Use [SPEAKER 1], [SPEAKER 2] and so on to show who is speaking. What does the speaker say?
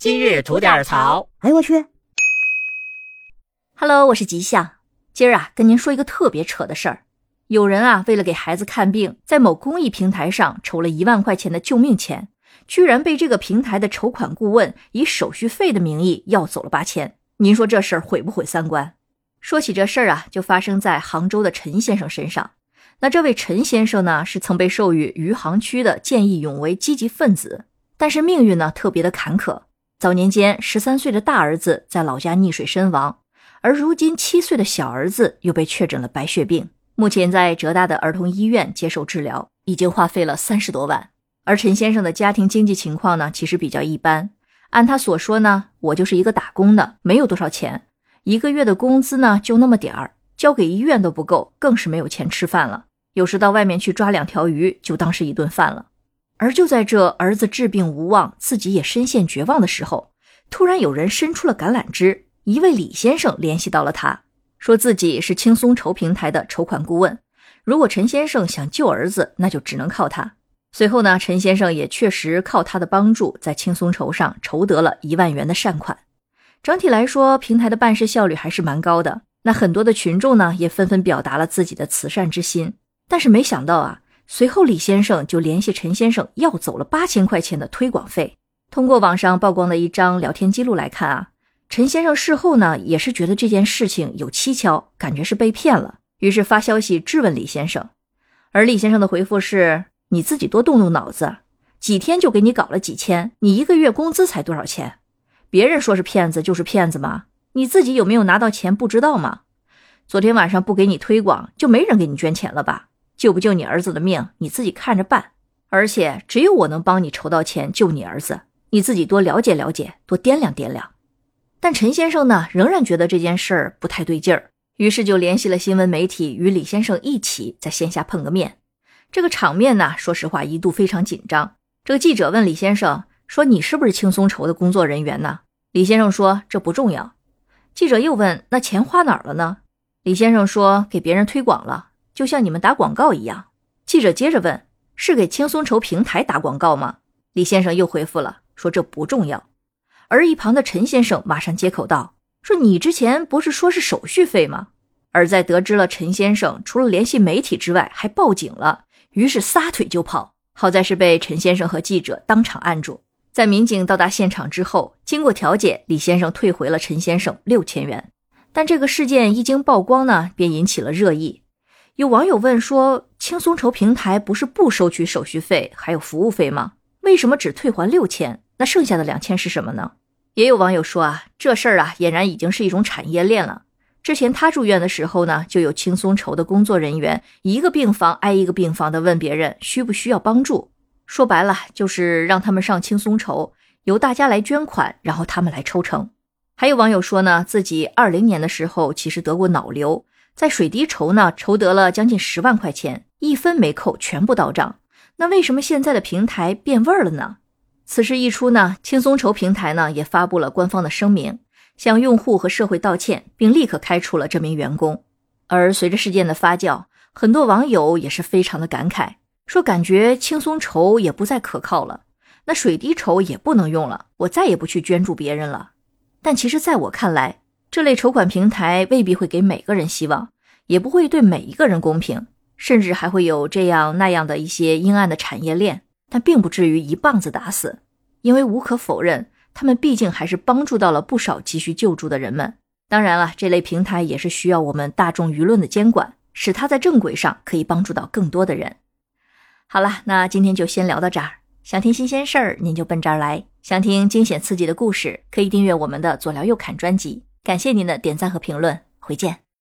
[SPEAKER 1] 今日吐点槽。
[SPEAKER 2] 哎呦我去
[SPEAKER 3] ！Hello，我是吉祥。今儿啊，跟您说一个特别扯的事儿。有人啊，为了给孩子看病，在某公益平台上筹了一万块钱的救命钱，居然被这个平台的筹款顾问以手续费的名义要走了八千。您说这事儿毁不毁三观？说起这事儿啊，就发生在杭州的陈先生身上。那这位陈先生呢，是曾被授予余杭区的见义勇为积极分子，但是命运呢，特别的坎坷。早年间，十三岁的大儿子在老家溺水身亡，而如今七岁的小儿子又被确诊了白血病。目前在浙大的儿童医院接受治疗，已经花费了三十多万。而陈先生的家庭经济情况呢，其实比较一般。按他所说呢，我就是一个打工的，没有多少钱，一个月的工资呢就那么点儿，交给医院都不够，更是没有钱吃饭了。有时到外面去抓两条鱼，就当是一顿饭了。而就在这儿子治病无望，自己也深陷绝望的时候，突然有人伸出了橄榄枝，一位李先生联系到了他。说自己是轻松筹平台的筹款顾问，如果陈先生想救儿子，那就只能靠他。随后呢，陈先生也确实靠他的帮助，在轻松筹上筹得了一万元的善款。整体来说，平台的办事效率还是蛮高的。那很多的群众呢，也纷纷表达了自己的慈善之心。但是没想到啊，随后李先生就联系陈先生要走了八千块钱的推广费。通过网上曝光的一张聊天记录来看啊。陈先生事后呢，也是觉得这件事情有蹊跷，感觉是被骗了，于是发消息质问李先生。而李先生的回复是：“你自己多动动脑子，几天就给你搞了几千，你一个月工资才多少钱？别人说是骗子就是骗子吗？你自己有没有拿到钱不知道吗？昨天晚上不给你推广，就没人给你捐钱了吧？救不救你儿子的命，你自己看着办。而且只有我能帮你筹到钱救你儿子，你自己多了解了解，多掂量掂量。”但陈先生呢，仍然觉得这件事儿不太对劲儿，于是就联系了新闻媒体，与李先生一起在线下碰个面。这个场面呢，说实话一度非常紧张。这个记者问李先生说：“你是不是轻松筹的工作人员呢？”李先生说：“这不重要。”记者又问：“那钱花哪儿了呢？”李先生说：“给别人推广了，就像你们打广告一样。”记者接着问：“是给轻松筹平台打广告吗？”李先生又回复了说：“这不重要。”而一旁的陈先生马上接口道：“说你之前不是说是手续费吗？”而在得知了陈先生除了联系媒体之外还报警了，于是撒腿就跑。好在是被陈先生和记者当场按住。在民警到达现场之后，经过调解，李先生退回了陈先生六千元。但这个事件一经曝光呢，便引起了热议。有网友问说：“轻松筹平台不是不收取手续费还有服务费吗？为什么只退还六千？那剩下的两千是什么呢？”也有网友说啊，这事儿啊，俨然已经是一种产业链了。之前他住院的时候呢，就有轻松筹的工作人员，一个病房挨一个病房的问别人需不需要帮助。说白了，就是让他们上轻松筹，由大家来捐款，然后他们来抽成。还有网友说呢，自己二零年的时候其实得过脑瘤，在水滴筹呢筹得了将近十万块钱，一分没扣，全部到账。那为什么现在的平台变味儿了呢？此事一出呢，轻松筹平台呢也发布了官方的声明，向用户和社会道歉，并立刻开除了这名员工。而随着事件的发酵，很多网友也是非常的感慨，说感觉轻松筹也不再可靠了，那水滴筹也不能用了，我再也不去捐助别人了。但其实，在我看来，这类筹款平台未必会给每个人希望，也不会对每一个人公平，甚至还会有这样那样的一些阴暗的产业链。但并不至于一棒子打死，因为无可否认，他们毕竟还是帮助到了不少急需救助的人们。当然了，这类平台也是需要我们大众舆论的监管，使它在正轨上可以帮助到更多的人。好了，那今天就先聊到这儿。想听新鲜事儿，您就奔这儿来；想听惊险刺激的故事，可以订阅我们的左聊右侃专辑。感谢您的点赞和评论，回见。